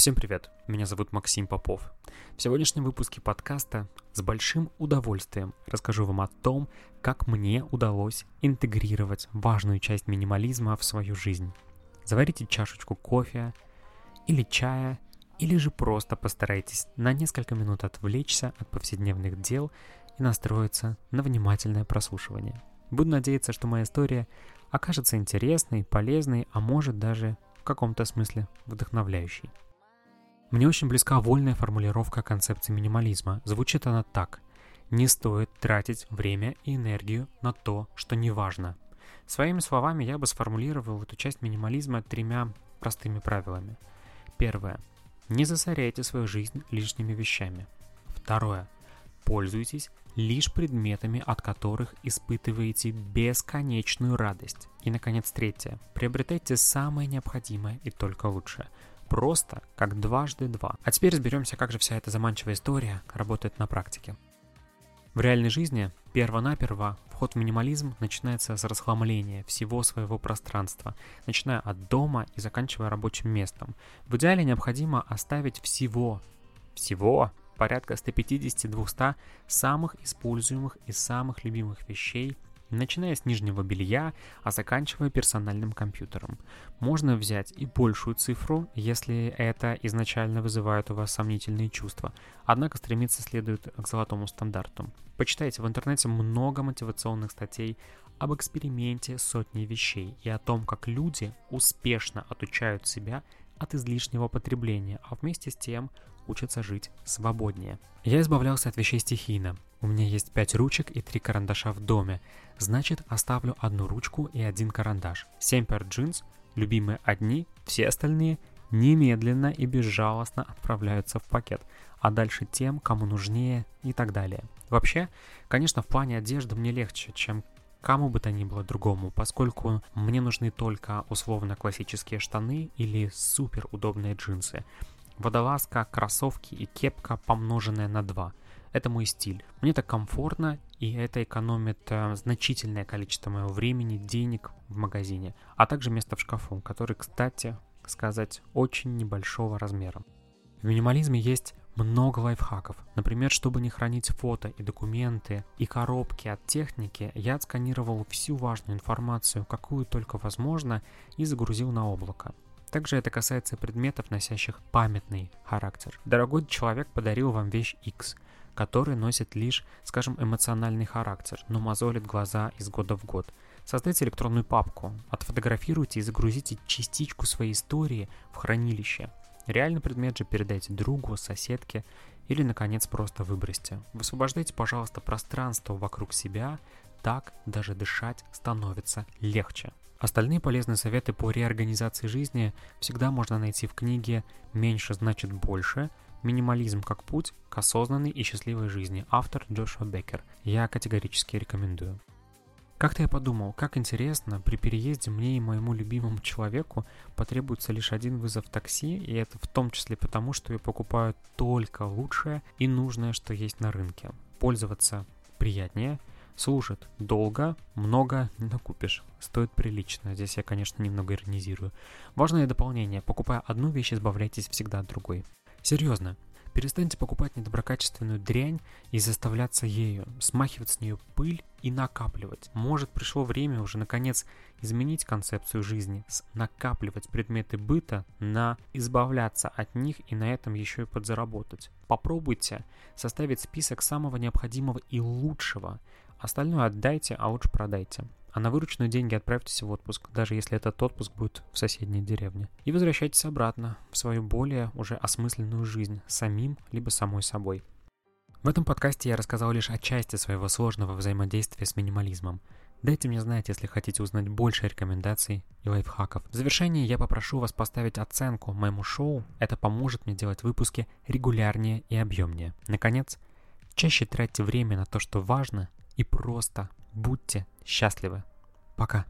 Всем привет, меня зовут Максим Попов. В сегодняшнем выпуске подкаста с большим удовольствием расскажу вам о том, как мне удалось интегрировать важную часть минимализма в свою жизнь. Заварите чашечку кофе или чая, или же просто постарайтесь на несколько минут отвлечься от повседневных дел и настроиться на внимательное прослушивание. Буду надеяться, что моя история окажется интересной, полезной, а может даже в каком-то смысле вдохновляющей. Мне очень близка вольная формулировка концепции минимализма. Звучит она так. Не стоит тратить время и энергию на то, что не важно. Своими словами я бы сформулировал эту часть минимализма тремя простыми правилами. Первое. Не засоряйте свою жизнь лишними вещами. Второе. Пользуйтесь лишь предметами, от которых испытываете бесконечную радость. И, наконец, третье. Приобретайте самое необходимое и только лучшее. Просто как дважды два. А теперь разберемся, как же вся эта заманчивая история работает на практике. В реальной жизни перво-наперво вход в минимализм начинается с расхламления всего своего пространства, начиная от дома и заканчивая рабочим местом. В идеале необходимо оставить всего, всего порядка 150-200 самых используемых и самых любимых вещей начиная с нижнего белья, а заканчивая персональным компьютером. Можно взять и большую цифру, если это изначально вызывает у вас сомнительные чувства, однако стремиться следует к золотому стандарту. Почитайте в интернете много мотивационных статей об эксперименте сотни вещей и о том, как люди успешно отучают себя от излишнего потребления, а вместе с тем учатся жить свободнее. Я избавлялся от вещей стихийно. У меня есть пять ручек и три карандаша в доме. Значит, оставлю одну ручку и один карандаш. Семь пар джинс, любимые одни, все остальные немедленно и безжалостно отправляются в пакет, а дальше тем, кому нужнее и так далее. Вообще, конечно, в плане одежды мне легче, чем кому бы то ни было другому, поскольку мне нужны только условно классические штаны или супер удобные джинсы. Водолазка, кроссовки и кепка, помноженная на 2. Это мой стиль. Мне так комфортно, и это экономит э, значительное количество моего времени, денег в магазине, а также место в шкафу, который, кстати, сказать, очень небольшого размера. В минимализме есть много лайфхаков. Например, чтобы не хранить фото и документы и коробки от техники, я отсканировал всю важную информацию, какую только возможно, и загрузил на облако. Также это касается предметов, носящих памятный характер. Дорогой человек подарил вам вещь X, который носит лишь, скажем, эмоциональный характер, но мозолит глаза из года в год. Создайте электронную папку, отфотографируйте и загрузите частичку своей истории в хранилище. Реальный предмет же передайте другу, соседке или, наконец, просто выбросьте. Высвобождайте, пожалуйста, пространство вокруг себя, так даже дышать становится легче. Остальные полезные советы по реорганизации жизни всегда можно найти в книге «Меньше значит больше. Минимализм как путь к осознанной и счастливой жизни». Автор Джошуа Беккер. Я категорически рекомендую. Как-то я подумал, как интересно, при переезде мне и моему любимому человеку потребуется лишь один вызов такси, и это в том числе потому, что я покупаю только лучшее и нужное, что есть на рынке. Пользоваться приятнее – Служит долго, много не накупишь. Стоит прилично. Здесь я, конечно, немного иронизирую. Важное дополнение. Покупая одну вещь, избавляйтесь всегда от другой. Серьезно, Перестаньте покупать недоброкачественную дрянь и заставляться ею, смахивать с нее пыль и накапливать. Может, пришло время уже наконец изменить концепцию жизни накапливать предметы быта на избавляться от них и на этом еще и подзаработать. Попробуйте составить список самого необходимого и лучшего. Остальное отдайте, а лучше продайте а на вырученные деньги отправьтесь в отпуск, даже если этот отпуск будет в соседней деревне. И возвращайтесь обратно в свою более уже осмысленную жизнь самим либо самой собой. В этом подкасте я рассказал лишь о части своего сложного взаимодействия с минимализмом. Дайте мне знать, если хотите узнать больше рекомендаций и лайфхаков. В завершении я попрошу вас поставить оценку моему шоу. Это поможет мне делать выпуски регулярнее и объемнее. Наконец, чаще тратьте время на то, что важно, и просто будьте счастливы. Пока.